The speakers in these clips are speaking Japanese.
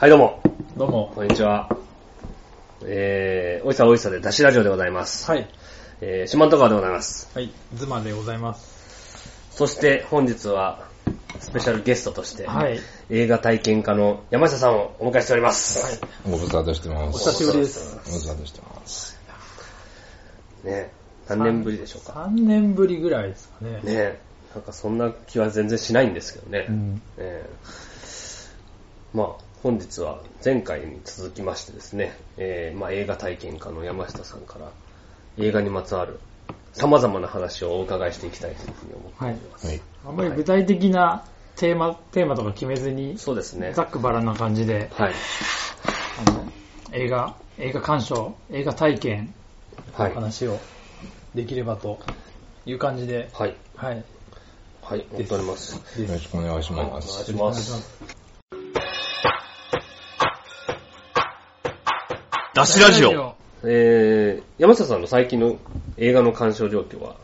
はい、どうも。どうも。こんにちは。えー、おいさおいさでダシラジオでございます。はい。えー、四万十川でございます。はい。ズマでございます。そして本日は、スペシャルゲストとして、はい。映画体験家の山下さんをお迎えしております。ご無沙汰してまおす。久しぶりです。ご無沙汰してます。ね何年ぶりでしょうか。3年ぶりぐらいですかね。ねなんかそんな気は全然しないんですけどね。うん。えーまあ、本日は前回に続きましてですね、えーまあ、映画体験家の山下さんから映画にまつわる様々な話をお伺いしていきたいというふうに思っております。はい。あんまり具体的なテーマ、テーマとか決めずに、そうですね。ざっくばらんな感じで、はい。あの、映画、映画鑑賞、映画体験はい。の話をできればという感じで、はい。はい。はい。思っております。よろしくお願いしはい。お願います。します。ダシラジオ。えー、山下さんの最近の映画の鑑賞状況は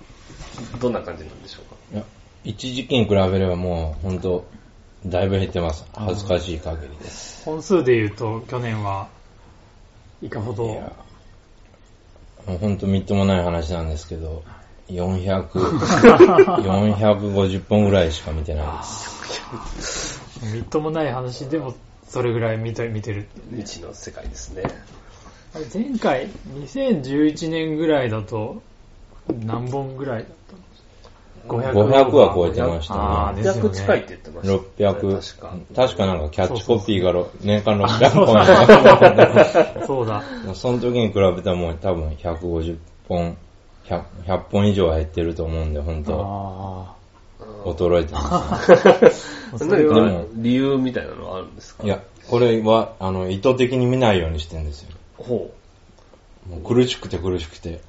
どんな感じなんでしょうか？いや一時期に比べればもう本当だいぶ減ってます。恥ずかしい限りです。本数で言うと、去年はいかほど、いや、もう本当みっともない話なんですけど、400、450本ぐらいしか見てないです。みっともない話でも、それぐらい見て見てる。未知の世界ですね。あれ前回、2011年ぐらいだと、何本ぐらいだったの500は超えてましたね。あーですよね600近いって言ってました、600、確か。確かなんかキャッチコピーがろ年間600本やった そうだ。その時に比べたらもう多分150本、100, 100本以上は減ってると思うんで、本当あ衰えてます、あ。それ何はか理由みたいなのはあるんですか？ね。いや、これは、あの、意図的に見ないようにしてるんですよ。ほもう苦しくて苦しくて。う。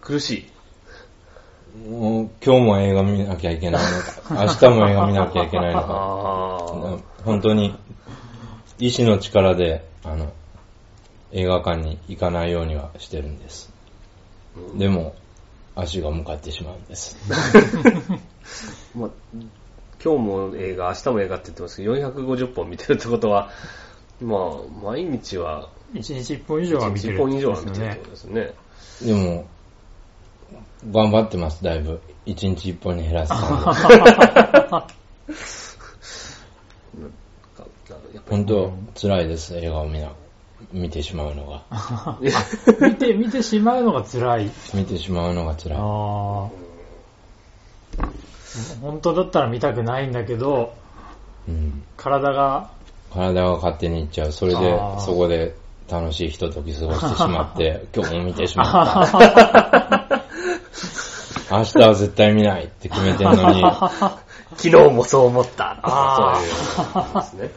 苦しい。もう今日も映画見なきゃいけないのか、明日も映画見なきゃいけないのか。あ本当に、意志の力で、あの、映画館に行かないようにはしてるんです。でも、足が向かってしまうんです。ー まあ、今日も映画、明日も映画って言ってますけど、450本見てるってことは、まあ、毎日は、1日1本以上は見てる。1本以上は見てるってねことですね。でも、頑張ってます、だいぶ。一日一本に減らす 本当、辛いです、映画を見な、見てしまうのが。り 見て、見てしまうのが辛い。見てしまうのが辛い。ああ。本当だったら見たくないんだけど、うん、体が、体が勝手に行っちゃう。それでそこで楽しいひととき過ごしてしまって、今日も見てしまった。明日は絶対見ないって決めてるのに、昨日もそう思った。あそういうですね。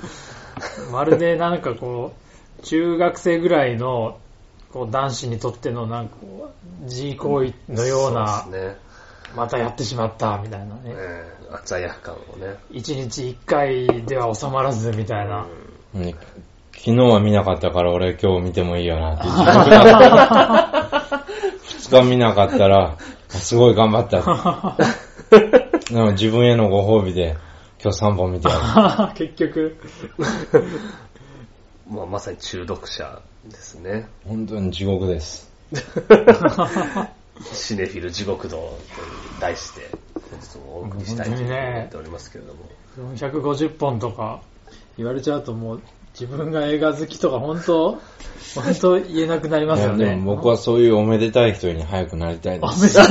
まるでなんかこう、中学生ぐらいの、こう男子にとってのなんかこう、自慰行為のような、そうですね。またやってしまったみたいなね。えー、罪悪感をね。一日一回では収まらずみたいな。ね昨日は見なかったから俺今日見てもいいよなって自覚が二日見なかったら、あすごい頑張った。でも自分へのご褒美で今日3本見てやる。結局、まあ、まさに中毒者ですね。本当に地獄です。シネフィル地獄道と題して、本日もお送りしたいと思っておりますけれども。450本とか言われちゃうともう、自分が映画好きとか本当、本当言えなくなりますよいやでね。も僕はそういうおめでたい人に早くなりたいでおめす。でたい。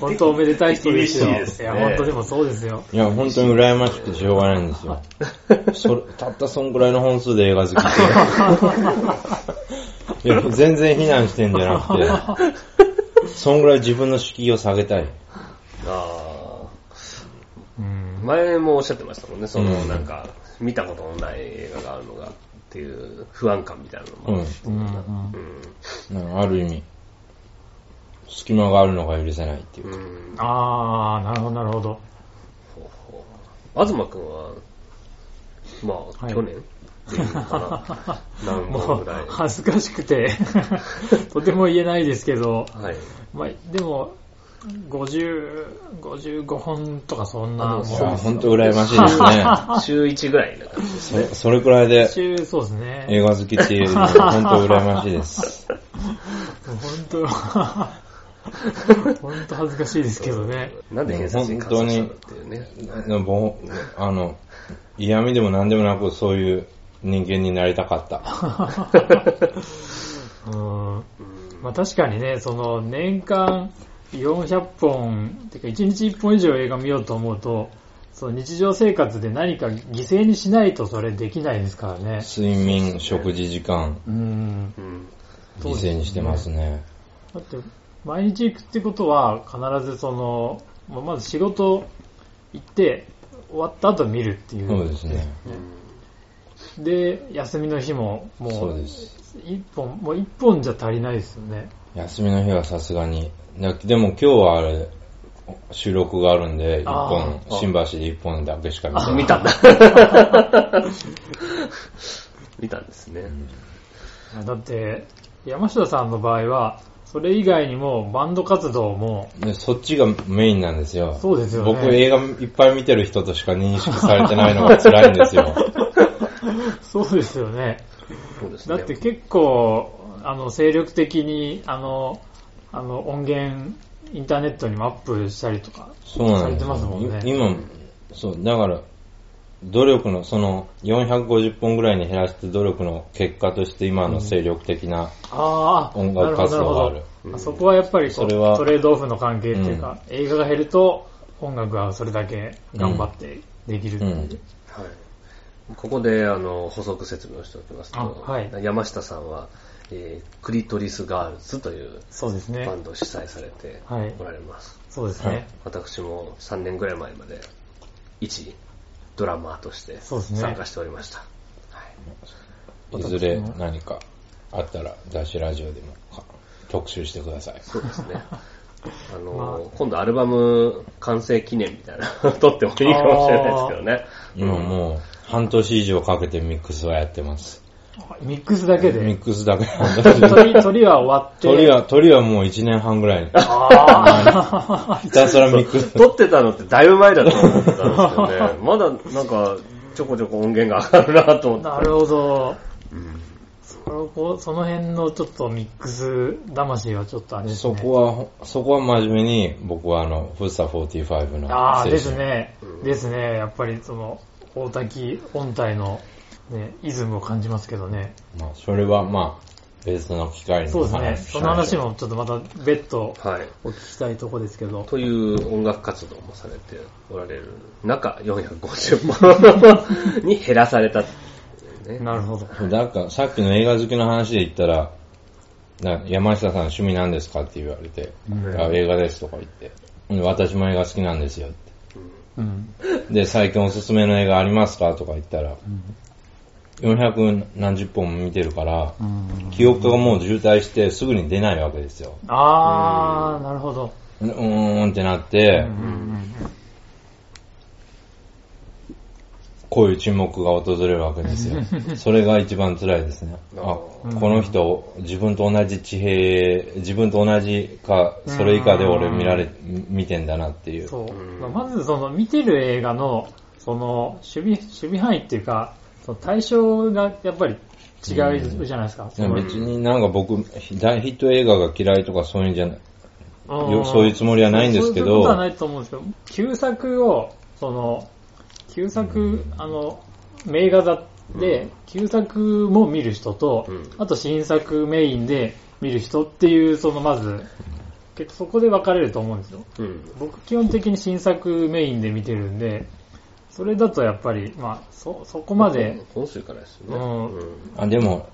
本当おめでたい人ですよ。厳しいですねや、本当でもそうですよ。いや、本当に羨ましくてしょうがないんですよ。それたったそんぐらいの本数で映画好きって。いや、全然非難してんじゃなくて、そんぐらい自分の敷居を下げたい。あ前もおっしゃってましたもんね、その、うんなんか、見たことのない映画があるのがっていう不安感みたいなのもあるうんうんうんなんかある意味、隙間があるのが許せないっていうか。うん。あー、なるほど、なるほど。東くんは、まあ、はい去年？っていうのかな。何もう本ぐらい？、恥ずかしくて、とても言えないですけど、はい。まあ、でも、50、55本とかそんなもんあでもいや、ほんと羨ましいですね。週1ぐらいな感じですそね。それくらいで中そうですね。映画好きっていうのはほんと羨ましいです。本当 本当恥ずかしいですけどね。なんで偏差値に換算したのっていうね。でもあの、嫌味でも何でもなくそういう人間になりたかった。うんまあ確かにね、その年間400本、てか1日1本以上映画見ようと思うと、その日常生活で何か犠牲にしないとそれできないですからね。睡眠、食事時間、うん。うん。犠牲にしてますね。だって、毎日行くってことは必ずその、まず仕事行って、終わった後見るっていう。そうですね。で、休みの日ももう。一本、もう一本じゃ足りないですよね。休みの日はさすがに。だでも今日はあれ、収録があるんで、一あ本、ー新橋で一本だけしか見てあ、ない。見たんだ。見たんですね。だって、山下さんの場合は、それ以外にもバンド活動も、でそっちがメインなんですよ。そうですよね僕映画いっぱい見てる人としか認識されてないのが辛いんですよ。そうですよね。そうですね。だって結構、あの、精力的に、あの、あの、音源、インターネットにもアップしたりとか、そうなんですされてますもんね。い今、そう、だから、努力の、その、450本ぐらいに減らして努力の結果として今の精力的な、ああ、音楽活動がある。なるほど。なるほどそこはやっぱりそれはトレードオフの関係っていうか、映画が減ると音楽がそれだけ頑張ってできるっていう。うん。はい。ここで、あの、補足説明をしておきますと、あはい。山下さんは、えークリトリスガールズというそうですねバ。ンドを主催されてはいおられます。そうですね。私も3年ぐらい前まで、一ドラマーとして参加しておりました。はいいずれ何かあったら、雑誌ラジオでもか特集してください。そうですね。あの、まあ今度アルバム完成記念みたいなの 撮ってもいいかもしれないですけどね。今もう、半年以上かけてミックスはやってます。ミックスだけで、ミックスだけ鳥、鳥は終わって、鳥は、鳥はもう1年半ぐらい。あひたすらミックス。撮ってたのってだいぶ前だと思ってたんですけどね。まだなんかちょこちょこ音源が上がるなと思って。あ、なるほど。うんそその辺のちょっとミックス魂はちょっとあれですそね。こは、そこは真面目に、僕はあの、フッサ45の。ああ、です。ねうん。ですね。やっぱりその、大滝音体の、ね、イズムを感じますけどね。まあ、それはまあ、別の機会にそうですね。その話もちょっとまた別途はい。お聞きしたいとこですけど。という音楽活動もされておられる中、450本に減らされたね。なるほど。だから、さっきの映画好きの話で言ったら、な山下さん趣味何ですかって言われて、う映画ですとか言って、うん私も映画好きなんですよって。うん。で、最近おすすめの映画ありますかとか言ったら、400何十本も見てるから、うん記憶がもう渋滞してすぐに出ないわけですよ。あー、なるほど。うーんってなって、こういう沈黙が訪れるわけですよ。それが一番辛いですね。あ、うんこの人、自分と同じ地平、自分と同じか、それ以下で俺見られ、見てんだなっていう。そうまずその見てる映画の、その守備、守備範囲っていうか、その対象がやっぱり違うじゃないですか。いや別になんか僕、大ヒット映画が嫌いとかそういうんじゃない。そういうつもりはないんですけどそういうことはないと思うんですけど、旧作を、その、旧作、あの、名画座で、旧作も見る人と、うんあと新作メインで見る人っていう、そのまず、結構そこで分かれると思うんですよ。うん。僕基本的に新作メインで見てるんで、それだとやっぱり、まあ、そ、そこまで、本数からですよね。うんあ、でも、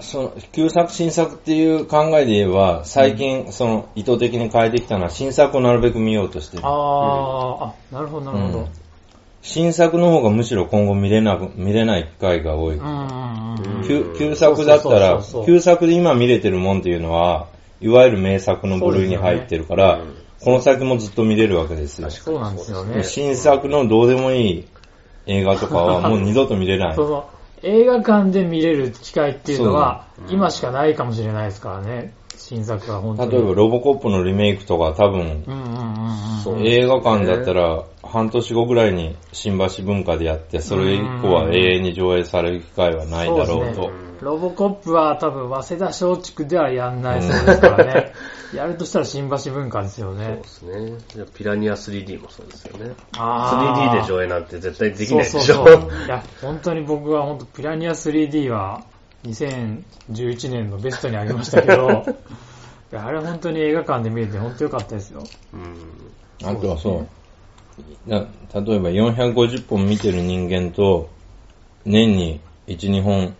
その、旧作新作っていう考えで言えば、最近、その、意図的に変えてきたのは、新作をなるべく見ようとしてる。あー、あ、なるほど、なるほど。うん新作の方がむしろ今後見れなく、見れない機会が多い。うんうんうんうん旧旧作だったら旧作で今見れてるもんっていうのは、いわゆる名作の部類に入ってるから、この先もずっと見れるわけですよ。そうなんですよね。新作のどうでもいい映画とかはもう二度と見れないそう。そう。映画館で見れる機会っていうのは今しかないかもしれないですからね。新作は本当に。例えばロボコップのリメイクとか多分、映画館だったら半年後ぐらいに新橋文化でやって、それ以降は永遠に上映される機会はないだろうとそうね。ロボコップは多分、早稲田松竹ではやんないそうですからね。やるとしたら新橋文化ですよそうねで。すね。じゃあピラニア 3D もそうですよね。あ 3D で上映なんて絶対できないでしょ。そうそうそういや、本当に僕は本当ピラニア 3D は2011年のベストにあげましたけど、いやあれ本当に映画館で見れて本当良かったですよ。うん。あとはそう。な例えば450本見てる人間と、年に1、2本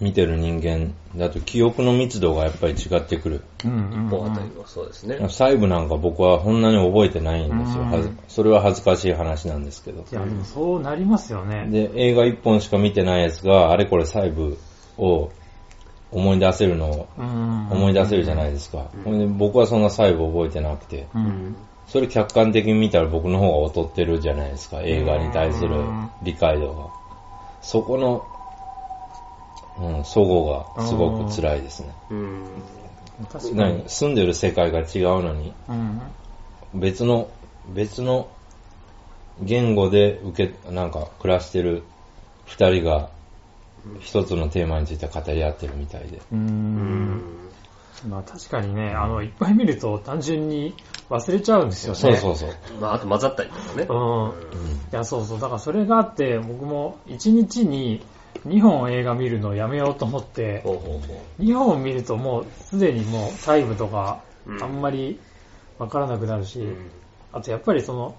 見てる人間だと記憶の密度がやっぱり違ってくる。うんうん、うん。本あたりはそうですね。細部なんか僕はそんなに覚えてないんですよ。それは恥ずかしい話なんですけど。いや、でもそうなりますよね。で、映画1本しか見てないやつが、あれこれ細部を思い出せるのをうん思い出せるじゃないですか。ほんで僕はそんな細部覚えてなくて。うん。それ客観的に見たら僕の方が劣ってるじゃないですか、映画に対する理解度が。そこの、うん、齟齬がすごく辛いですね。うん。確かに。何住んでる世界が違うのに、うん。別の、別の言語で受け、なんか暮らしてる二人が一つのテーマについて語り合ってるみたいで。う。うんん。まあ確かにね、あの、いっぱい見ると単純に忘れちゃうんですよね。そうそうそう。まあ、あと混ざったりとかね。うん。いや、そうそう。だからそれがあって、僕も1日に2本映画見るのをやめようと思って、ほうほうほう。2本見るともうすでにもう細部とかうんあんまりわからなくなるし、うんあとやっぱりその、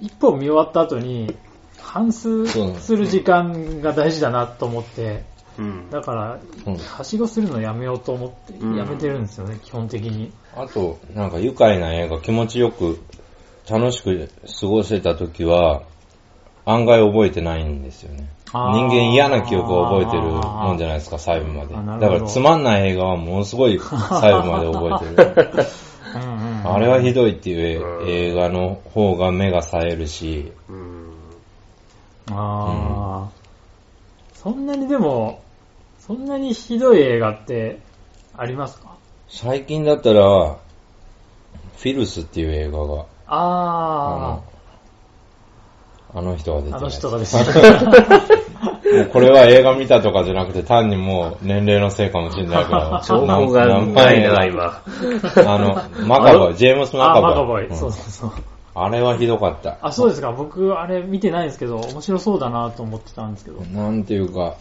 1本見終わった後に、反数する時間が大事だなと思って、うん。だから、うんはしごするのやめようと思って、うんやめてるんですよね、基本的に。あと、なんか愉快な映画気持ちよく楽しく過ごせた時は、案外覚えてないんですよね。人間嫌な記憶を覚えてるもんじゃないですか、細部まで。だからつまんない映画はものすごい細部まで覚えてる。あれはひどいっていううん。映画の方が目が冴えるし、うん。ああ、そんなにでも、そんなにひどい映画ってありますか？最近だったら、フィルスっていう映画が、ああの人が出てあ、の人がですね。もうこれは映画見たとかじゃなくて単にもう年齢のせいかもしれないけど。情報が何ないな、何今。あの、マカボイ、ジェームス・マあ、カボイ。マカボイ。うんそうそうそう。あれはひどかった。あ、そうですか。僕、あれ見てないんですけど、面白そうだなと思ってたんですけど。なんていうか、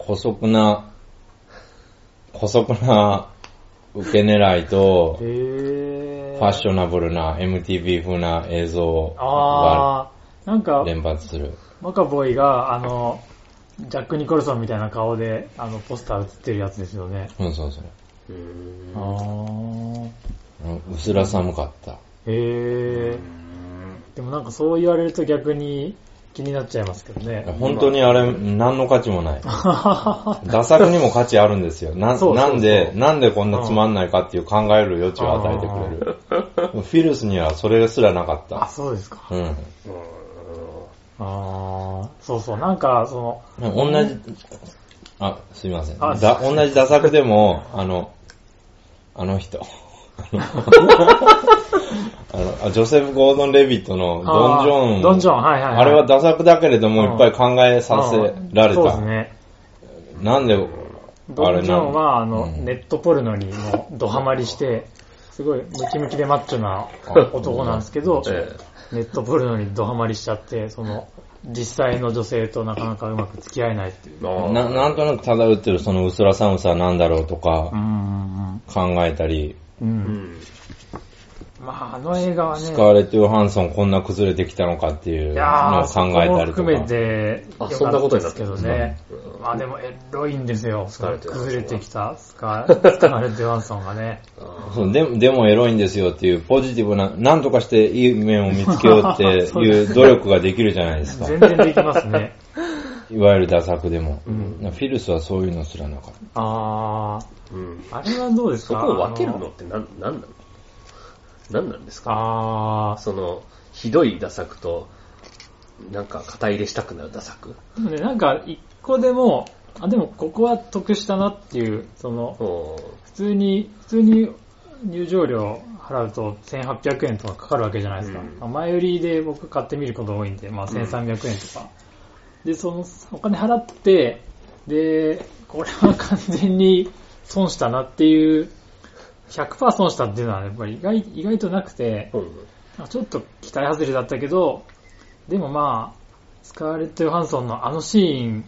古速な、古速な受け狙いと。ファッショナブルな MTV 風な映像がなんか、連発する。マカボイが、あの、ジャック・ニコルソンみたいな顔で、あの、ポスター写ってるやつですよね。うん、そうそう。うんあー。うんうすら寒かった。へー。でもなんかそう言われると逆に気になっちゃいますけどね。本当にあれ、何の価値もない。打作にも価値あるんですよ。なそうそうそうなんで、なんでこんなつまんないかっていう考える余地を与えてくれる。フィルスにはそれすらなかっあ、た。そうですか。うん。あー、そうそう、なんかその、同じ、あ、すいません。あだ同じ打作でも、あの、あの人。あのあジョセフ・ゴードン・レビットのドン・ジョーン。ドン・ジョーン、はいはい、はい。あれは打作だけれどもいっぱい考えさせられた。そうですね。なんで、ドン・ジョーンは、あの、うんネットポルノにもうドハマりして、すごいムキムキでマッチョな男なんですけど、えネットポルノにドハマりしちゃって、その、実際の女性となかなかうまく付き合えないっていう。ななんとなく漂ってるその薄ら寒さは何だろうとかうん考えたり。まあ、あの映画はね、スカーレット・ヨハンソンこんな崩れてきたのかっていういのを考えたりとも含めか。て、あそんなことになですけってるどね。うんまあでも、エロいんですよ。スカーレットヨハンソンは崩れてきたスカスカーレット・ヨハンソンがね。そ うででもエロいんですよっていうポジティブな、なんとかしていい面を見つけようっていう 努力ができるじゃないですか。全然できますね。いわゆる打作でも。うんフィルスはそういうのすらなかっあうん。ー、あれはどうですか？そこを分けるのって何、何なの？何なんですか？あその、ひどい打作と、なんか、肩入れしたくなる打作。ね、なんか、一個でも、あ、でもここは得したなっていう、その、普通に、普通に入場料払うと1800円とかかかるわけじゃないですか。うんまあ前売りで僕買ってみることが多いんで、まあ1300円とか。で、そのお金払って、で、これは完全に損したなっていう、100%損したっていうのはやっぱり意外意外となくて、うんちょっと期待外れだったけど、でもまあ、スカーレット・ヨハンソンのあのシーン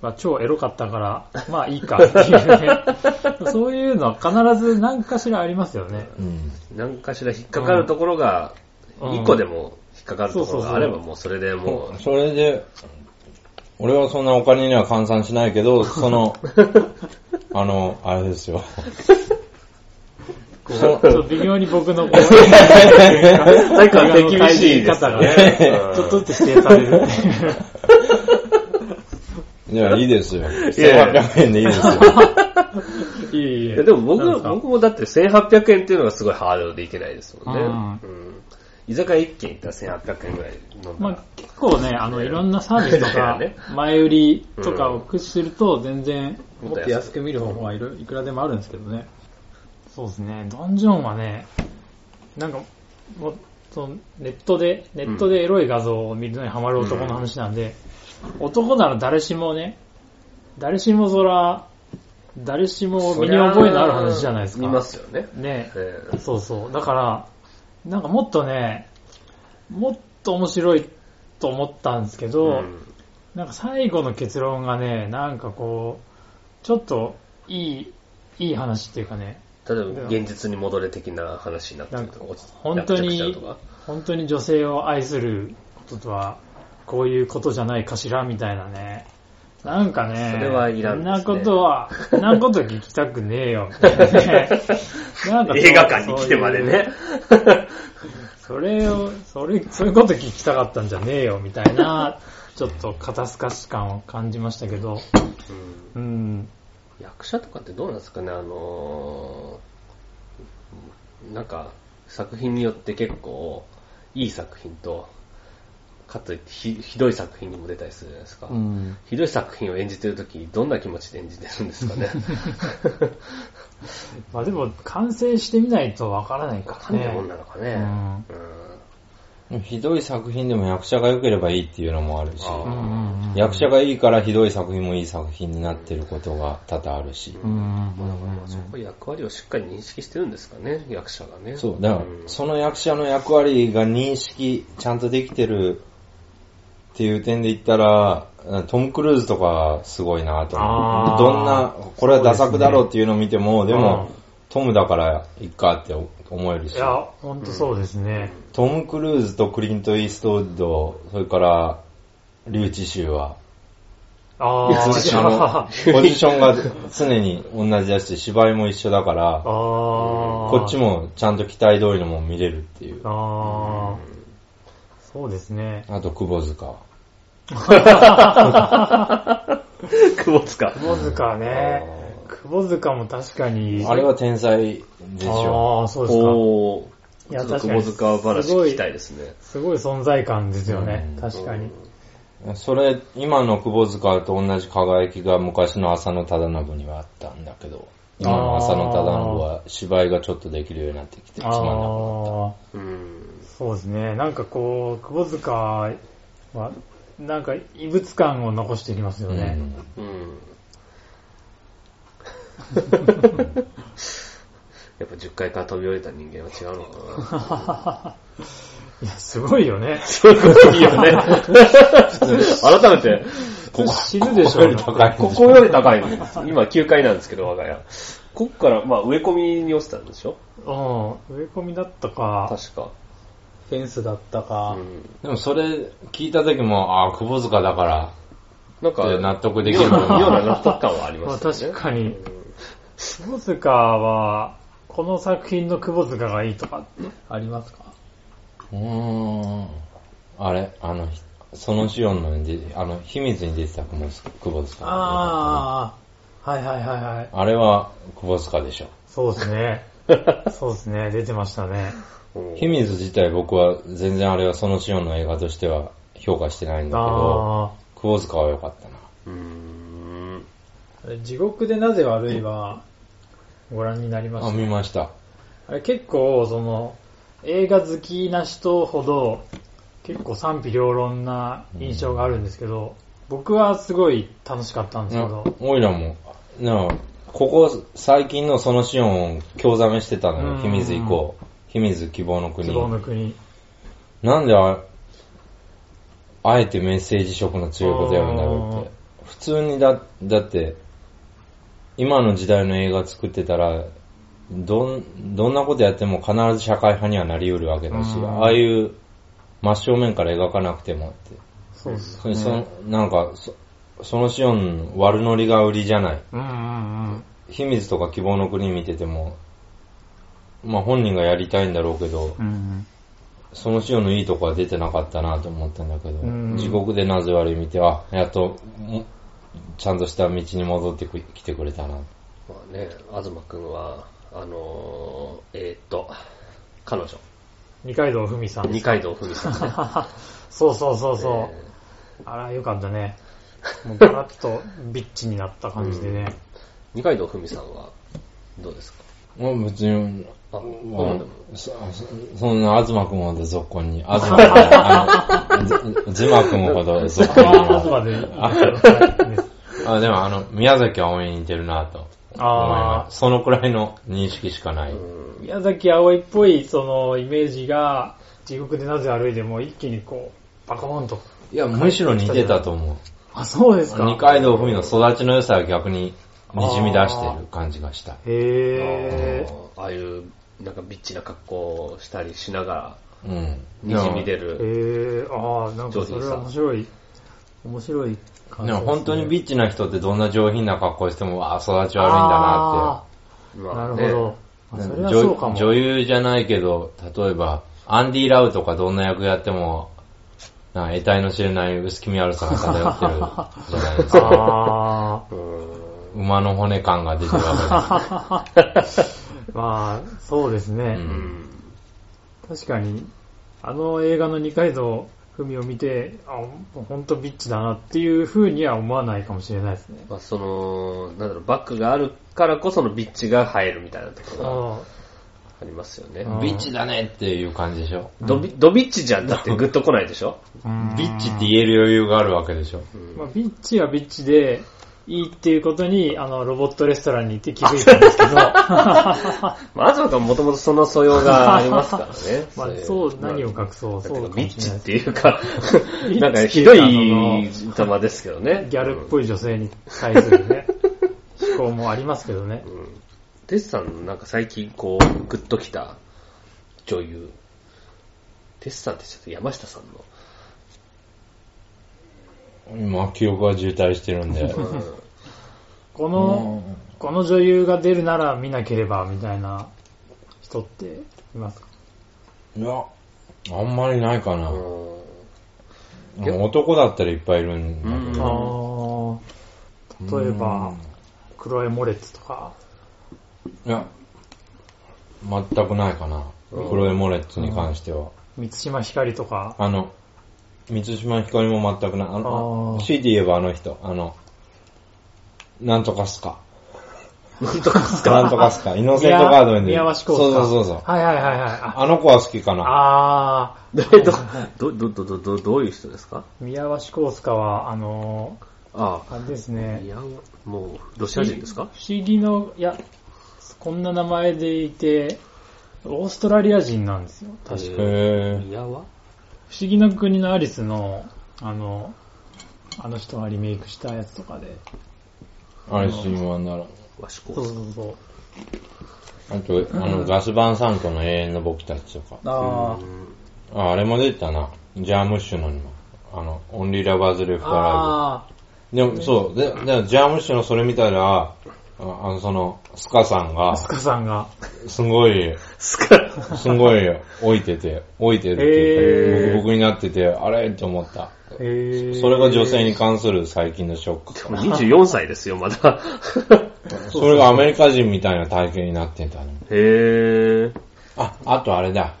は超エロかったから、まあいいかっていうね。そういうのは必ず何かしらありますよね。うん。何かしら引っかかるところが、うん一個でも引っかかるところがあればそうそうそうもうそれでもう、それで、俺はそんなお金には換算しないけど、その、あの、あれですよ。こう微妙に僕の こう、なんか手厳しい方がねちょっとずつ否定されるっていう。いや、いいですよ。いやいや1800円でいいですよ。いえいえ。いやでも僕僕もだって1800円っていうのがすごいハードルでいけないですもんね。うんうん居酒屋一軒行ったら1800円ぐらい飲んだらまあ、結構ね、あの、いろんなサービスとか ね、前売りとかを駆使すると、全然、うんもっと安く見る方法はいろいくらでもあるんですけどね。そうですね、ドンジョンはね、なんか、もう、そのネットで、ネットでエロい画像を見るのにハマる男の話なんで、男なら誰しもね、誰しもそら、誰しも身に覚えのある話じゃないですか。見ますよね。ねええそうそう。だから、なんかもっとね、もっと面白いと思ったんですけど、うんなんか最後の結論がね、なんかこう、ちょっといい、いい話っていうかね、例えば現実に戻れ的な話になってるとか、本当に本当に女性を愛することとは、こういうことじゃないかしらみたいなね。なんかね、それはいらんねそんなことは、そんなこと聞きたくねえよ、みたいなね。なんか映画館に来てまでね。それを、それ、そういうこと聞きたかったんじゃねえよ、みたいな、ちょっと肩透かし感を感じましたけど、うんうん。役者とかってどうなんですかね、あのーなんか作品によって結構いい作品と、かつひひどい作品にも出たりするじゃないですか。うん。ひどい作品を演じてるとき、どんな気持ちで演じてるんですかね？まあでも、完成してみないとわからないわかね。からんないもんなのかね。うんひどい作品でも役者が良ければいいっていうのもあるし。役者がいいからひどい作品もいい作品になってることが多々あるし。そこ役割をしっかり認識してるんですかね、役者がね。そう、だからん、その役者の役割が認識、ちゃんとできてるっていう点で言ったら、トム・クルーズとかすごいなと思う。どんな、これはダ作だろうっていうのを見ても、でもうん、トムだからいっかって思えるしい、や、ほんとそうですね。トム・クルーズとクリント・イーストウッド、それから、リュウ・チシュウは、あああ、のポジションが常に同じだし、芝居も一緒だから、ああ。こっちもちゃんと期待通りのもん見れるっていう。ああ。そうですね。あと、窪塚。久保塚。窪塚ね。窪塚も確かに。あれは天才でしょ。ああ、そうですか。おー。いやちょっと確かに久保塚話すごい聞きたいですね。すごい存在感ですよねう。ん確かに。それ、今の窪塚と同じ輝きが昔の浅野忠信にはあったんだけど、今の浅野忠信は芝居がちょっとできるようになってきてつまんなくなっああ、うん。そうですね。なんかこう、窪塚は、なんか異物感を残してきますよた。ね。うん。やっぱ10階から飛び降りた人間は違うのかな。いや、すごいよね。そういよね。改めて、ここ死ぬでしょ。ここより高いここより高いの。今9階なんですけど、我が家。こっから、まあ植え込みに落ちたんでしょ？うん。植え込みだったか、確か。フェンスだったかう。ん。でもそれ聞いた時も、ああ、窪塚だから、なんか、納得できるようなような納得感はありまあますよね。確かに、窪塚は、この作品の窪塚がいいとかってありますか？うーん。あれ？あの、そのシオンので、あの、秘密に出てた窪塚。窪塚ああ、はいはいはいはい。あれは窪塚でしょ。そうですね。そうですね、出てましたね。うん秘密自体僕は全然あれはそのシオンの映画としては評価してないんだけど、あ窪塚は良かったな。うーん。地獄でなぜ悪いは、ご覧になりましあ、た。見ました。あれ結構、その、映画好きな人ほど、結構賛否両論な印象があるんですけど、僕はすごい楽しかったんですけど、おいらも、なここ最近のそのシオンを興ざめしてたのよ、うん秘密以降。秘密希望の国希。望の国。なんであ、あえてメッセージ色の強いことやるんだろうって。普通にだ、だって、今の時代の映画作ってたら、どん、どんなことやっても必ず社会派にはなり得るわけだし、うんああいう真正面から描かなくてもって。そうですそそなんかそ、そのシオン悪ノリが売りじゃない。うんうんうん。秘密とか希望の国見てても、まあ本人がやりたいんだろうけど、うんそのシオンのいいとこは出てなかったなと思ったんだけど、うん地獄でなぜ悪い見て、あ、やっと、もちゃんとした道に戻ってくきてくれたな。まあね、東くんは、あのー、えーっと、彼女、二階堂ふみさん。二階堂ふみさんね。そうそうそうそう。えあら、よかったね。もうガラッとビッチになった感じでね。ー二階堂ふみさんは、どうですか？もう別に、あ、まあうんでもそそそんな東くん ほど続行に、東くん、あの、ずまくんほど続行にああ、は。で。あでもあの、宮崎葵に似てるなとあます。そのくらいの認識しかない。うん宮崎葵っぽいそのイメージが、地獄でなぜ歩いても一気にこう、バコーンと。いや、むしろ似てたと思う。あ、そうですか。二階堂ふみの育ちの良さは逆に滲み出してる感じがした。へあーああいう、なんかビッチな格好をしたりしながうん。ら、滲み出え。る。へえ。ああ、なんかそれは面白い。面白い感でじですね。も本当にビッチな人ってどんな上品な格好しても、ああ、育ち悪いんだなあまーなるほど。あって。それはそうかも。女女優じゃないけど、例えば、アンディ・ラウとかどんな役やっても、なんか得体の知れない薄気味悪さが漂ってるじゃないですか。馬の骨感が出てるわあ。まあ、そうですね。ううんん確かに、あの映画の二階堂ふみを見て、あ、ほんとビッチだなっていう風には思わないかもしれないですね。まあその、なんだろう、バックがあるからこそのビッチが入るみたいなところがあありますよね。うんけ。ビッチだねっていう感じでしょ。ドビドビッチじゃんだってグッと来ないでしょ？あビッチって言える余裕があるわけでしょ。うんまあ、ビッチはビッチで、いいっていうことに、あの、ロボットレストランに行って気づいたんですけど、まあ、東君はもともとその素養がありますからね。まあ、いそう、何を隠そう、だそうかビッチっていうか なんかひどい玉ですけどね。ギャルっぽい女性に対するね、思考もありますけどね。うん。テスさん、なんか最近こう、グッときた女優。テスさんってちょっと山下さんの。今、記憶が渋滞してるんで。うんこの、この女優が出るなら見なければ、みたいな人っていますか？いや、あんまりないかな。うん男だったらいっぱいいるんだけうんど。ああ、例えば、クロエ・モレッツとか、いや、全くないかな。うんクロエ・モレッツに関しては。満島ひかりとか、あの、三島ひかりも全くない。あのあー強いて言えばあの人、あの、なんとかすか。なんとかすかなんとかすか。イノセントガードに出る宮橋スか。そうそうそう。はいはいはいはい。ああの子は好きかな。あ ど、ど、ど、ど、ど、ど、どういう人ですか？ー、宮橋コースカは、あのあー、あれですあ。ねい。や、もう、ロシア人ですか？不思議の、いや、こんな名前でいて、オーストラリア人なんですよ。確か。へ宮は？不思議の国のアリスの、あの、あの人がリメイクしたやつとかで。ー。あれ、シーマンなら。和紙そうコそうそう。あと、あの、ガスバンサントの永遠の僕たちとか。あーあ、あれも出てたな。ジャームッシュのにも。あの、オンリーラバーズレフトラあイブ。でも、そう、で、でジャームッシュのそれ見たら、ああの、その、スカさんがー、ス、カさんが。すごい、スカ、すごい置いてて、置いてるってへーボコボコになってて、あれ？って思った。それが女性に関する最近のショックかな。24歳ですよ、まだ。それがアメリカ人みたいな体型になってんだね。へー。あ、あとあれだ。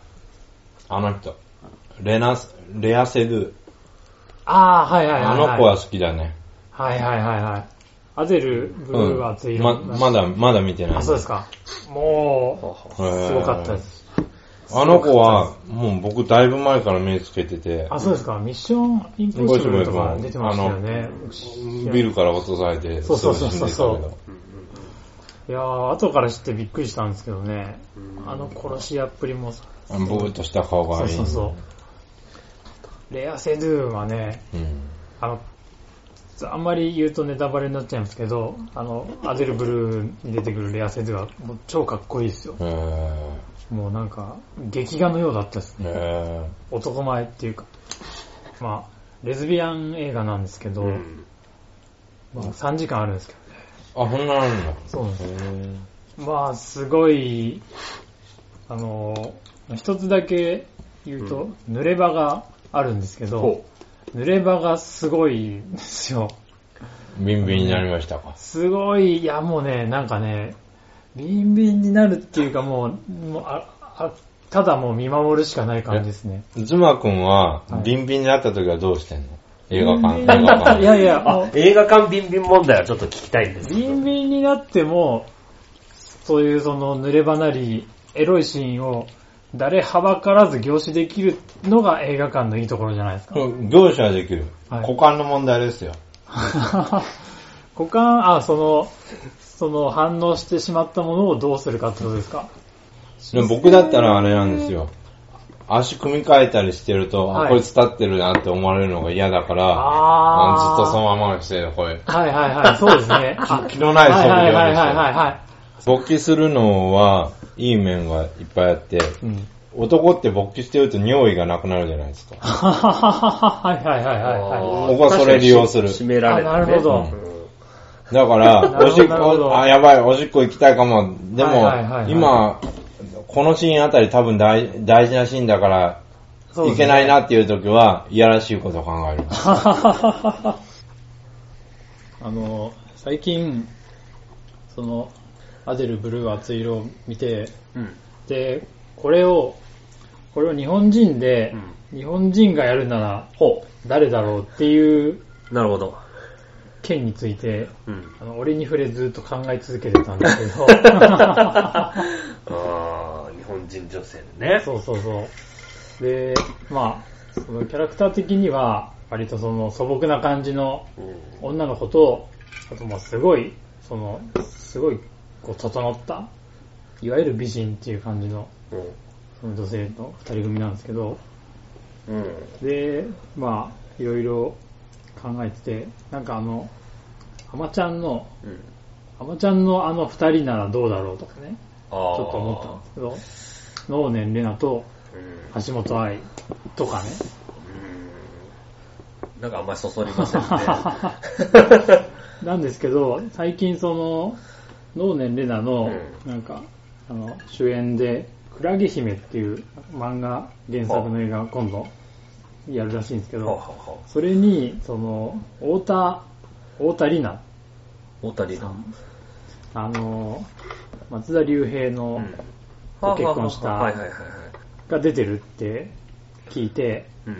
あの人。レナス、レアセドゥ。ああ、はいはいはい、はい。あの子は好きだね。はいはいはいはい。アゼル、ブルーは熱い色。ま、まだ、まだ見てない。あ、そうですか。もう、すごかったです。あの子は、もう僕だいぶ前から目つけてて、あ、そうですか。ミッションインポッシブルとか出てましたよね。ビルから落とされて、そうそうそうそうすぐ死んでたけどいやー、後から知ってびっくりしたんですけどね。あの殺し屋っぷりも、あのブーっとした顔がそいうい。そうそう。レアセドゥはね、うん。あの、あんまり言うとネタバレになっちゃいますけど、あの、アゼルブルーに出てくるレアセドゥはもう超かっこいいですよ。へもうなんか、劇画のようだったですぇね。へ男前っていうか。まあ、レズビアン映画なんですけど、うんまあ3時間あるんですけどね。ぁあ、そんなのあるんだ。そうなんですまあ、すごい、あの、一つだけ言うと、濡れ場があるんですけどほ、濡れ場がすごいんですよ。ビンビンになりましたか？すごい、いやもうね、なんかね、ビンビンになるっていうかもう、もうああただもう見守るしかない感じですね。ズマくんははい、ビンビンになった時はどうしてんの？映画館、映ビンビン画館。いやいや、もあ、映画館ビンビン問題はちょっと聞きたいんですうビンビンになっても、そういうその濡れ場なり、エロいシーンを誰はばからず凝視できるのが映画館のいいところじゃないですか。うん業者はできる。はい股間の問題ですよ。股間、あ、その、その反応してしまったものをどうするかってことですかでも僕だったらあれなんですよ。足組み替えたりしてると、はいあ、こいつ立ってるなって思われるのが嫌だから、あーずっとそのままにして、これ。はいはいはい、そうですね。あ 気のない素振りをはいはいはいはいはい。勃起するのは、いい面がいっぱいあって、うん。男って勃起してると尿意がなくなるじゃないですか。はいはいはいはいはい。僕はそれ利用する締められて、ね。あなるほどうんだから、おしっこ、あ、やばい、おしっこ行きたいかも。でも、はいはいはいはい今、このシーンあたり多分大大事なシーンだから、ねいけないなっていう時は、いやらしいことを考える。あの、最近、その、アデルブルー熱い色を見て、うん。で、これを、これを日本人で、日本人がやるならほ誰だろうっていうう。なるほど。件について、うん。あの俺に触れずっと考え続けてたんですけど、あー、日本人女性ね。そうそうそう。で、まあ、そのキャラクター的には、割とその素朴な感じのうん。女の子と、あとまあすごい、その、すごい、こう、整った、いわゆる美人っていう感じの、うん。その女性の二人組なんですけど、うん。で、まあ、いろいろ考えてて、なんかあの、アマちゃんの、うん。アマちゃんのあの二人ならどうだろうとかね、ちょっと思ったんですけど、能年玲奈とうん。橋本愛とかね、うんなんかあんまりそそりませんね。なんですけど、最近その、能年玲奈のう、なんか、あの、主演で、クラゲ姫っていう漫画原作の映画が今度やるらしいんですけど、それに、その、太田、太田里奈。大谷さん。あの、松田龍平の、はあ結婚した。が出てるって聞いて、うん。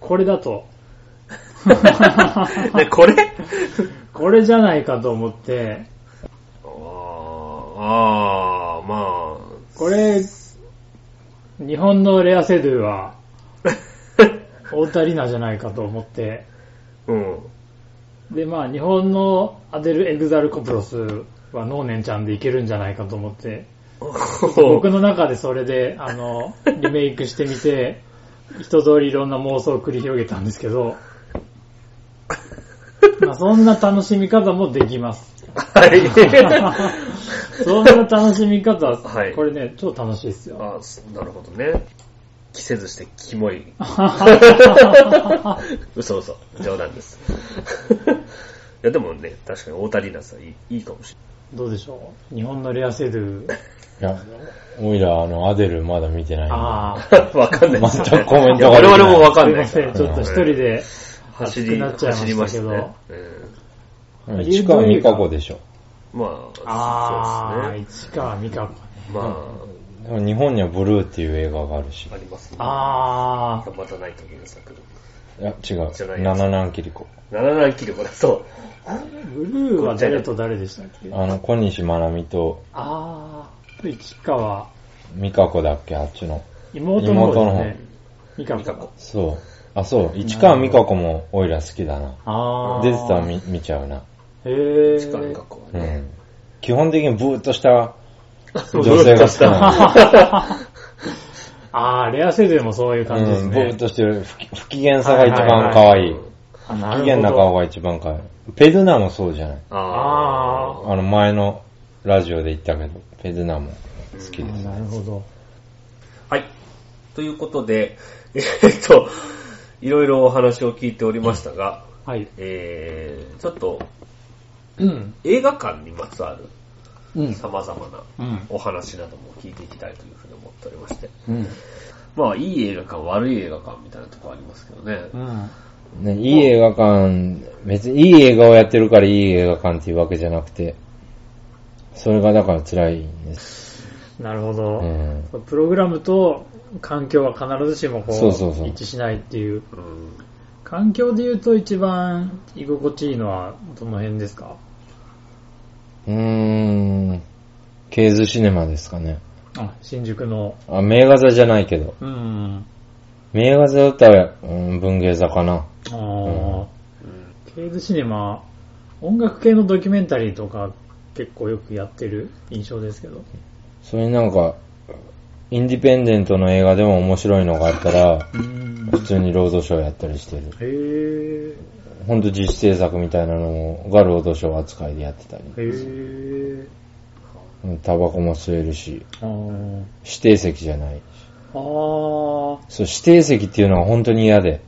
これだと、で、これ？これじゃないかと思って、あー、まこれ、日本のレアセドゥは、太田里奈じゃないかと思って、あ、うん。で、まあ、日本のアデル・エグザル・コプロスはノーネンちゃんでいけるんじゃないかと思って、僕の中でそれで、あの、リメイクしてみて、一通りいろんな妄想を繰り広げたんですけど、まあ、そんな楽しみ方もできます。はい。そんな楽しみ方は、はいこれね、超楽しいですよ。あなるほどね。着せずしてキモい。嘘嘘。冗談です。いやでもね、確かに大谷奈さんいいいいかもしどうでしょう？日本のレアセドゥ。いや、おいら、あの、アデルまだ見てないんで。ああ。れない。わかんないですよね。全くコメントが我々もわかんないすいません、から。ちょっと一人で走り、熱くなっちゃいま走りましたけど。。うんうん市川美香子でしょ。まあ、ああ、そうですね。市川美香子ね。までも日本にはブルーっていう映画があるしあ、。ありますね。あまたないと原作。いや、違う。じゃないやつ七南キリコ。七段キルコだ、そう。ブルーは誰と誰でしたっけ？あの、小西まなみと、あー、市川、美香子だっけ、あっちの。妹の方ですね。ミカミカココ。そう。あ、そう。市川美香子もオイラ好きだな。あー。出てたら見見ちゃうな。へー。市川美香子はね。うん。基本的にブーっとした女性が好きな あー、レアセルでもそういうの。感じですうん、ブーっね。としてる。不機不機嫌さが一番可愛い。不機嫌な顔が一番可愛い。ペドゥナもそうじゃない。あああの前のラジオで言ったけど、ペドゥナも好きです。なるほど。ー。はい。ということで、えーっと、いろいろお話を聞いておりましたが、はい。えー、ちょっとうん。映画館にまつわるうん。様々なうん。お話なども聞いていきたいというふうに思っておりまして。うん。まあ、いい映画館、悪い映画館みたいなところありますけどね。うん。ね、いい映画館、別にいい映画をやってるからいい映画館っていうわけじゃなくて、それがだから辛いんです。なるほど。うん。プログラムと環境は必ずしもこうそうそうそう一致しないっていう。うん。環境で言うと一番居心地いいのはどの辺ですか？うーん、ケーズシネマですかね。あ、新宿の。あ、名画座じゃないけど。うん。名画座だったら、うん、文芸座かな。ああ、ケーズシネマ、音楽系のドキュメンタリーとか結構よくやってる印象ですけど。それになんか、インディペンデントの映画でも面白いのがあったら、うん。普通にロードショーやったりしてる。へえ。ほんと自主制作みたいなのがロードショー扱いでやってたり。へタバコも吸えるし、あー指定席じゃない。あー。そう、指定席っていうのが本当に嫌で。へ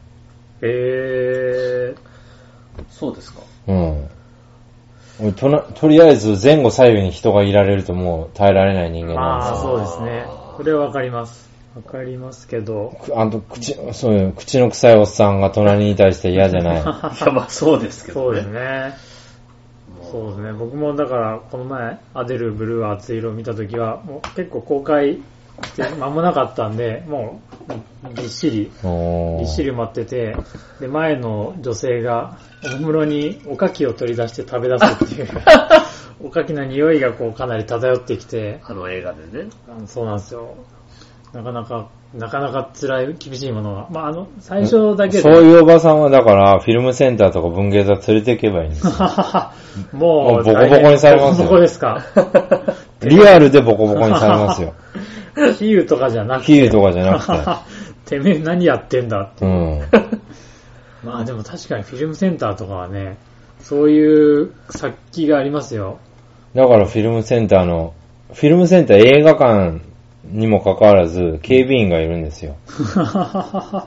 え。そうですか。うん。俺となとりあえず前後左右に人がいられるともう耐えられない人間なんですああ、よ。そうですね。それはわかります。わかりますけど。くあと、口、そういう、口の臭いおっさんが隣に対して嫌じゃない。いや、まあそうですけどね。そうですね。そうですね。僕もだから、この前、アデル・ブルー熱い色を見たときは、もう結構公開って間もなかったんで、もう、ぎっしり、ぎっしり待ってて、で、前の女性が、おもむろにおかきを取り出して食べ出すっていう、おかきの匂いがこうかなり漂ってきて、あの映画でね。そうなんですよ。なかなか、なかなか辛い、厳しいものが。まあ、あの、最初だけで。そういうおばさんはだから、フィルムセンターとか文芸座連れて行けばいいんですよ。もう、もうボコボコにされますよボコボコですか。リアルでボコボコにされますよ。比喩とかじゃなくて。比喩とかじゃなくて。てめえ何やってんだって。うん。まあでも確かにフィルムセンターとかはね、そういう殺気がありますよ。だからフィルムセンターの、フィルムセンター映画館にもかかわらず、警備員がいるんですよ。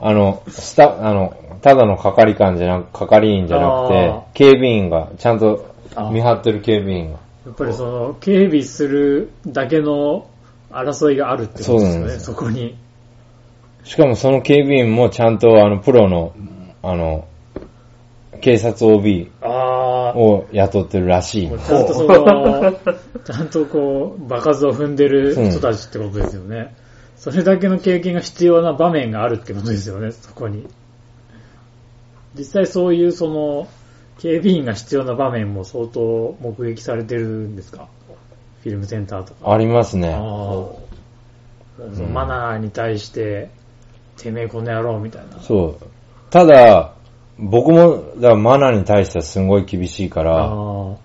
あの、スタ、あの、ただの係官じゃなく、係員じゃなくあて、警備員が、ちゃんと見張ってる警備員が。やっぱりその、警備するだけの争いがあるってことですよね、そうなんですそこに。しかもその警備員もちゃんとあの、プロの、あの、警察 OB。を雇ってるらしい。ちゃんとその、ちゃんとこう、場数を踏んでる人たちってことですよね。それだけの経験が必要な場面があるってことですよね、そこに。実際そういうその、警備員が必要な場面も相当目撃されてるんですか？フィルムセンターとか。ありますね。マナーに対して、てめえこの野郎みたいな。そう。ただ、僕も、だからマナーに対してはすごい厳しいから、あ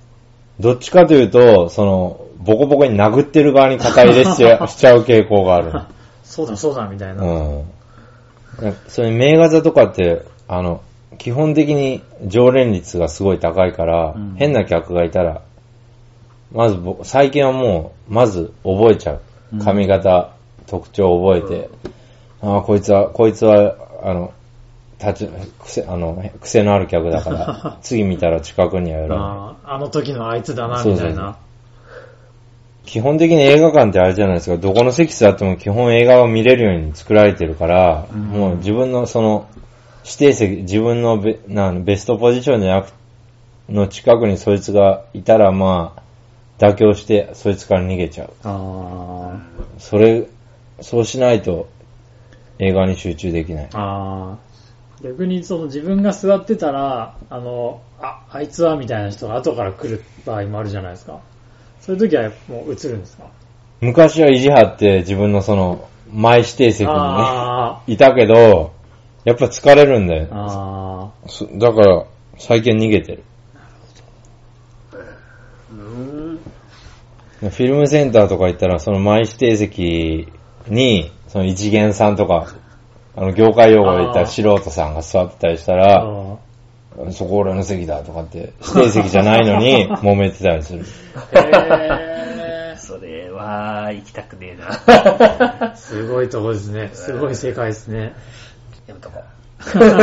どっちかというと、その、ボコボコに殴ってる側に肩入れしちゃ しちゃう傾向がある。あ。そうだそうだみたいな。うん。それ名画座とかって、あの、基本的に常連率がすごい高いから、うん変な客がいたら、まず僕、最近はもう、まず覚えちゃう。うん髪型、特徴を覚えて、ああ、こいつは、こいつは、あの、立ち、癖、あの、癖のある客だから、次見たら近くには寄らない。あああの時のあいつだな、みたいな。基本的に映画館ってあれじゃないですか、どこの席座っても基本映画を見れるように作られてるから、うんもう自分のその、指定席、自分のベなんベストポジションじゃなく、の近くにそいつがいたら、まあ、妥協して、そいつから逃げちゃう。あそれ、そうしないと、映画に集中できない。あ。ああ。逆にその自分が座ってたら、あの、あ、あいつはみたいな人が後から来る場合もあるじゃないですか。そういう時はもう映るんですか？昔は意地張って自分のその、前指定席にね、あいたけど、やっぱ疲れるんだーよ。あそだから、最近逃げてる。うん。フィルムセンターとか行ったら、その前指定席に、その一元さんとか、あの、業界用語で言ったら素人さんが座ってたりしたー。ら、あそこ俺の席だとかって、指定席じゃないのに 揉めてたりする。ーへそれは、行きたくねえな。ーすごいとこですね。すごい世界ですね。やめとこう。行くのや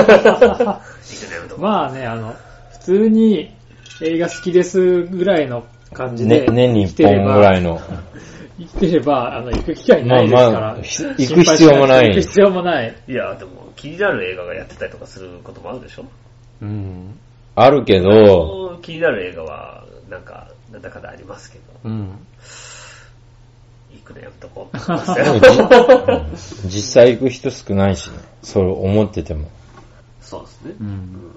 めとこう。まあね、あの、普通に映画好きですぐらいの感じねで、、年に一生きてれば本ぐらいの。生きてれば、あの、行く機会ないですから。まあまあひ行く必要もない行く必要もない。いや、でも、気になる映画がやってたりとかすることもあるでしょ？うん。あるけど、気になる映画は、なんか、なんだかんだありますけど、うん。行くのやめとこう。実際行く人少ないしね。それ思ってても。そうですね。うん。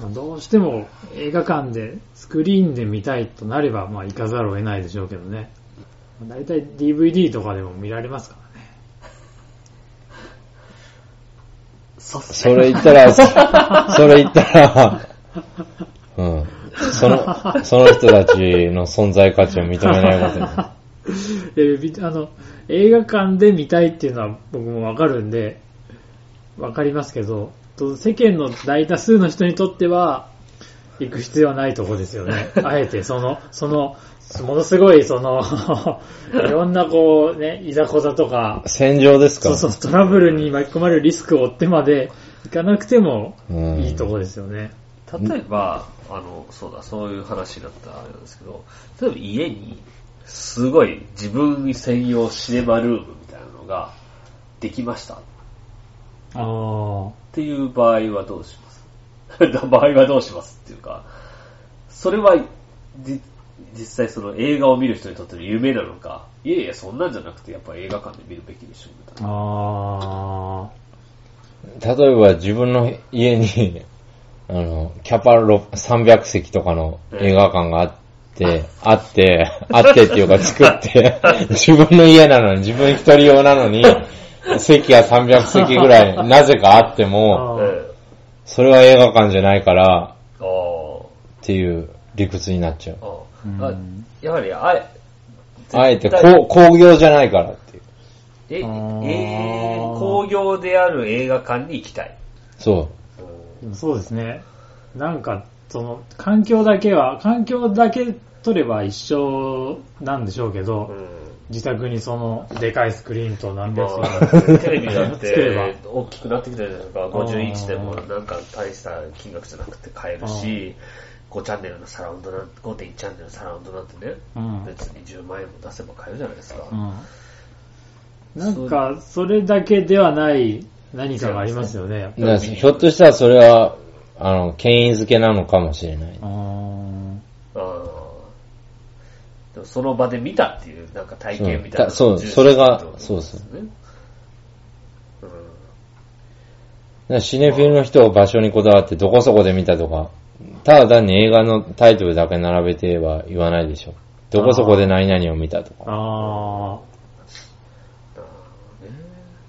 まあどうしても映画館でスクリーンで見たいとなれば、まあ行かざるを得ないでしょうけどね。まあ大体 DVD とかでも見られますからね。そそれ言ったら、それ言ったら、うん。その、その人たちの存在価値を認めないことになる。えあの、映画館で見たいっていうのは僕もわかるんで、わかりますけど、と世間の大多数の人にとっては、行く必要はないとこですよね。あえて、その、その、ものすごい、その、いろんなこうね、いざこざとか、戦場ですか？そうそう、トラブルに巻き込まれるリスクを負ってまで行かなくてもうんいいとこですよね。例えば、あの、そうだ、そういう話だったんですけど、例えば家に、すごい自分専用シネマルームみたいなのができましたっああ。ていう場合はどうします？場合はどうしますっていうか、それは、じ実際その映画を見る人にとっての夢なのか、いやいや、そんなんじゃなくて、やっぱ映画館で見るべきでしょ、みたいな。あ例えば自分の家に、あの、キャパロ300席とかの映画館があって、あって、あってっていうか作って、自分の家なのに、自分一人用なのに、席が300席ぐらい、なぜかあっても、それは映画館じゃないから、っていう理屈になっちゃう。あやはり、あえ、あえて絶対こう工業じゃないからっていう。え、えあー。ー工業である映画館に行きたい。そでもそうですね。なんか、その、環境だけは、環境だけ取れば一緒なんでしょうけど、うん。自宅にその、でかいスクリーンと何ま百席あ、テレビだっ作れば。て大きくなってきたじゃないですか。50インチでもなんか大した金額じゃなくて買えるし、5チャンネルのサラウンドなん5.1チャンネルのサラウンドなんてね、うん別に10万円も出せば買えるじゃないですか。うん。なんか、それだけではない何かがありますよね、やっぱう。だからひょっとしたらそれは、あの、権威づけなのかもしれない。その場で見たっていうなんか体験みたいなそうそれがそうですね。うんシネフィルの人は場所にこだわってどこそこで見たとか、ただ単に映画のタイトルだけ並べては言わないでしょ。どこそこで何々を見たとか。ああーね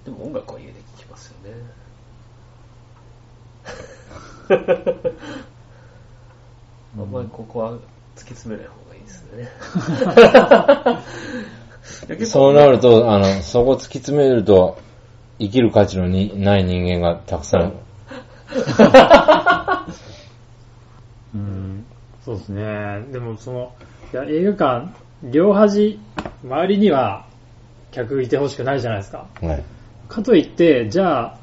でも音楽は家で聴きますよね。あんまりここは突き詰めない方がいいです ね。そうなると、あの、そこ突き詰めると、生きる価値のにない人間がたくさん。ーうん。そうですね。でもその、いや映画館、両端、周りには客いてほしくないじゃないですか。はい。かといって、じゃあ、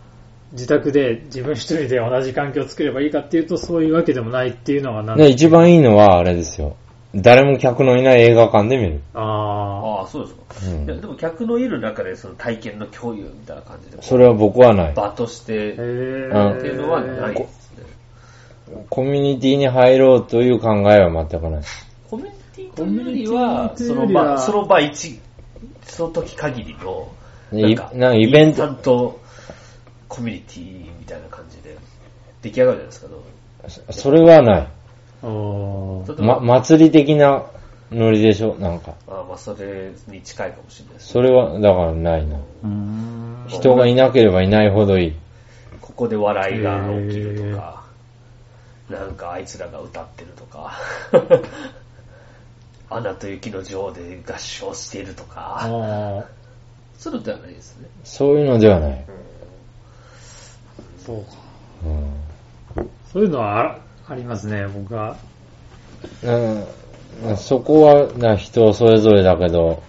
自宅で自分一人で同じ環境を作ればいいかっていうと、そういうわけでもないっていうのがなんで、一番いいのはあれですよ。誰も客のいない映画館で見る。あああ、そうですか。うんいやでも客のいる中でその体験の共有みたいな感じで、それは僕はない。場としてっーていうのはない。コミュニティに入ろうという考えは全くない。コミュニティというよりは、コミュニティといそうの場、その場一、その時限りの、いなんか、なんかイベントちゃんとコミュニティみたいな感じで出来上がるじゃないですか。どうそれはない。ま、祭り的なノリでしょなんか。あまあ、それに近いかもしれないです。それは、だからないな。人がいなければいないほどいい。ここで笑いが起きるとか、なんかあいつらが歌ってるとか、アナと雪の女王で合唱しているとか、あそういうのではないですね。そういうのではない。ーそうか。うんそういうのはあありますね、僕は。うんそこはな人それぞれだけど、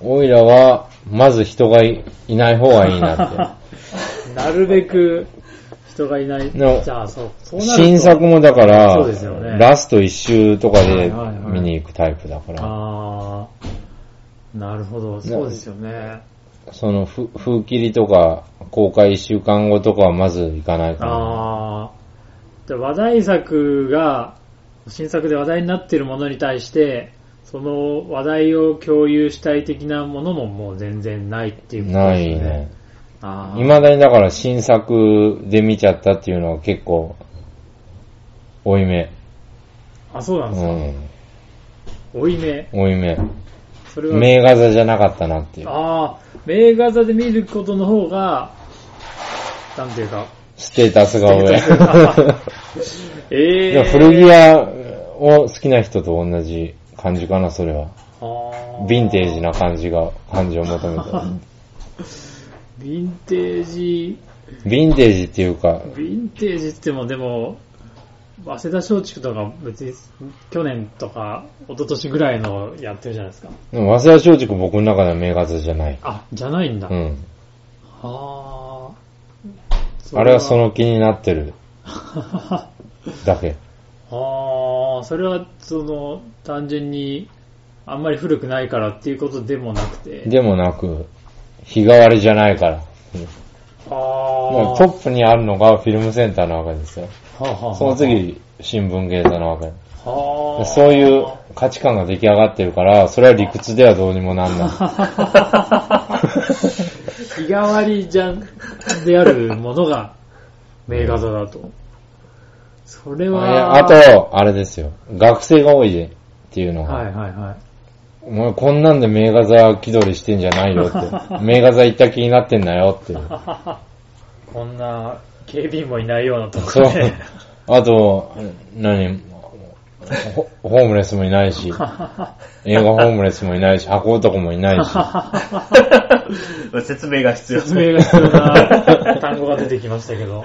おいらは、まず人がいいない方がいいなって。なるべく人がいない。のじゃあ、そう、そうなると新作もだから、そうですよねラスト一周とかではいはいはい見に行くタイプだから、ああ、なるほど、そうですよね。そのふ風切りとか公開一週間後とかはまず行かないから。ああ、で話題作が、新作で話題になっているものに対して、その話題を共有したい的なものももう全然ないっていうことなですね。いね。未だにだから新作で見ちゃったっていうのは結構、多いめ。あ、そうなんうですか。ん。多いめ。多いめ。それは、名画座じゃなかったなっていう。ああ、名画座で見ることの方が、なんていうか、ステータスが上。ええいや古着屋を好きな人と同じ感じかな、それは。あヴィンテージな感じが、感じを求めた。ヴィンテージ、ヴィンテージっていうか、ヴィンテージってもでも、早稲田松竹とか別に去年とか一昨年ぐらいのやってるじゃないですか。でも早稲田松竹僕の中では名画座じゃない。あ、じゃないんだ。はうん。あ。あれはその気になってるだけ。ああ、それはその単純にあんまり古くないからっていうことでもなくて。でもなく、日替わりじゃないから。あトップにあるのがフィルムセンターなわけですよ。はあはその次、新聞芸座なわけ。はあ。そういう価値観が出来上がってるから、それは理屈ではどうにもなんない。日替わりじゃん、であるものが名画座だと。それは、あと、あれですよ。学生が多いっていうのが、はいはいはい。お前こんなんで名画座気取りしてんじゃないよって。名画座行った気になってんだよっていう。こんな警備員もいないようなとこそうろで。あと、何？ホホームレスもいないし、映画ホームレスもいないし、箱男もいないし。説明が必要。説明が必要な 単語が出てきましたけど。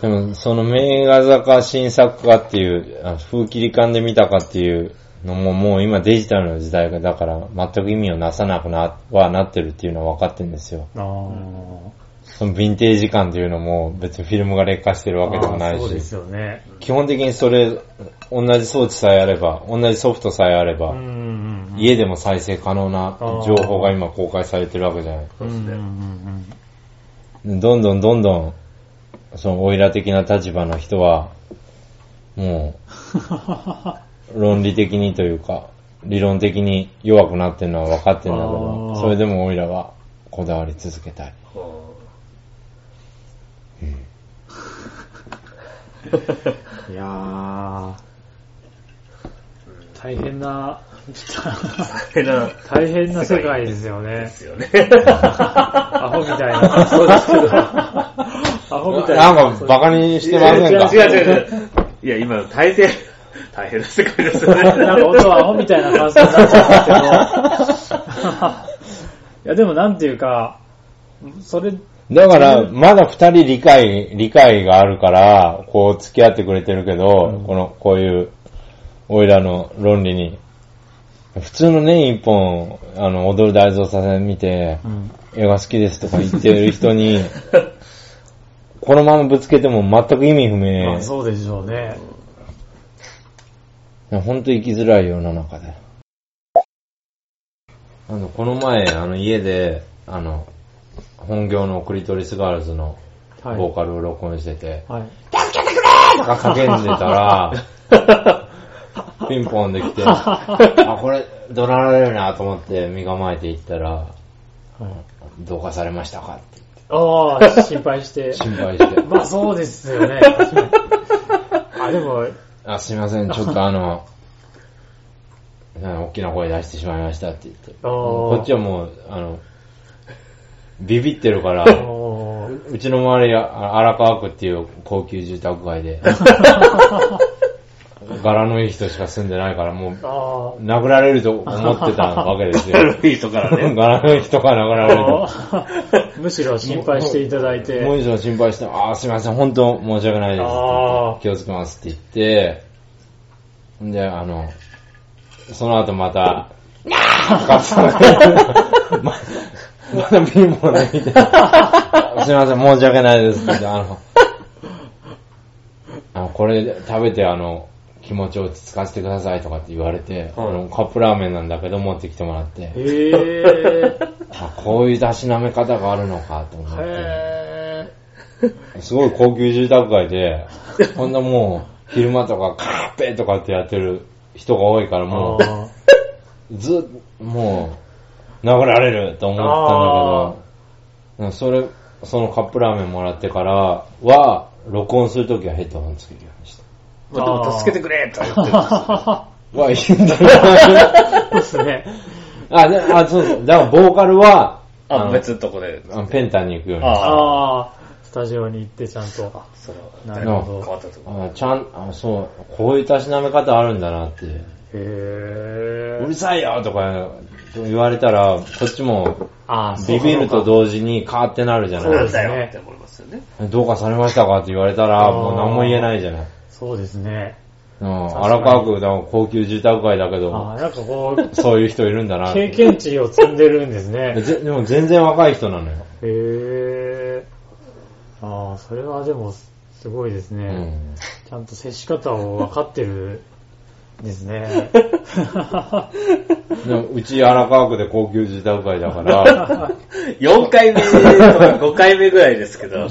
でも、その名画座か新作かっていう、あ風切り感で見たかっていうのももう今デジタルの時代がだから全く意味をなさなくな、はなってるっていうのは分かってるんですよ。あーそのヴィンテージ感っていうのも別にフィルムが劣化してるわけでもないしそうで、すよね。基本的にそれ、同じ装置さえあれば、同じソフトさえあれば、うんうんうん。家でも再生可能な情報が今公開されてるわけじゃない。うんうんうんどんどんどんどん、そのオイラ的な立場の人は、もう、論理的にというか、理論的に弱くなってるのは分かってるんだけあど、ーそれでもオイラはこだわり続けたい。いやー、大変な、変な、大変な世界ですよねで。すよね。アホみたいな。そうですけど。アホみたいな。なんかバカにしてませんか？違う違う違う。いや、今の大変、大変な世界ですよね。なんか本当はアホみたいな感想になっちゃうんですけど。いやでもなんていうか、それ、だから、まだ二人理解、理解があるから、こう付き合ってくれてるけど、この、こういう、オイラの論理に。普通の年一本、あの、踊る大蔵さん見て、うん映画好きですとか言ってる人に、このままぶつけても全く意味不ま明あ。そうでしょうね。ほんと生きづらい世の中で。あの、この前、あの、家で、あの、本業のクリトリスガールズのはい。ボーカルを録音してて、はい。とか叫んでたら、ピンポンできて、あ、これ、怒鳴られるなと思って身構えていったら、はいどうかされましたかってああ、心配して。心配して。まあそうですよね。あ、でも、あ、すいません、ちょっとあの、大きな声出してしまいましたって言って。こっちはもう、あの、ビビってるから、うちの周りは荒川区っていう高級住宅街で、柄のいい人しか住んでないから、もう、あ殴られると思ってたわけですよ。悪い人からね。柄のいい人から殴られると。むしろ心配していただいて。もう一度心配して、ああ、すいません、本当申し訳ないです気をつけますって言って、んで、あの、その後また、ガッツままだビンボで見て、すいません、申し訳ないですって、あの、あのこれ食べてあの、気持ちを落ち着かせてくださいとかって言われて、はいカップラーメンなんだけど持ってきてもらって、へえ。あこういう出しなめ方があるのかと思って。へすごい高級住宅街で、こんなもう、昼間とかカーペとかってやってる人が多いから、ーもあう、ずっと、もう、殴られると思ったんだけど、それ、そのカップラーメンもらってからは、録音するときはヘッドホンつけるようにした。まあでも助けてくれとは言ってるんですよ。ーは、いいんだよ。そうですね。あ、であ、そうそう。だから、ボーカルは、あ、の別のとこで。あのペンタに行くようにあした。ああ、スタジオに行ってちゃんと。それは、なるほど変わったとこあちゃん、あ、そう、こういうたしなめ方あるんだなって。へえうる。さいよとか言われたら、こっちもああ、そうビビると同時にカーってなるじゃないそうですねなんだよって思いますよね。どうかされましたかって言われたら、もう何も言えないじゃない。そうですね。うん、荒川区だから高級住宅街だけあど、あ、なんかこう、そういう人いるんだなって。経験値を積んでるんですね。ぜでも全然若い人なのよ。へえ。ああ、それはでも、すごいですね。うん。ちゃんと接し方を分かってるんですね。でもうち荒川区で高級住宅街だから、4回目とか5回目ぐらいですけど、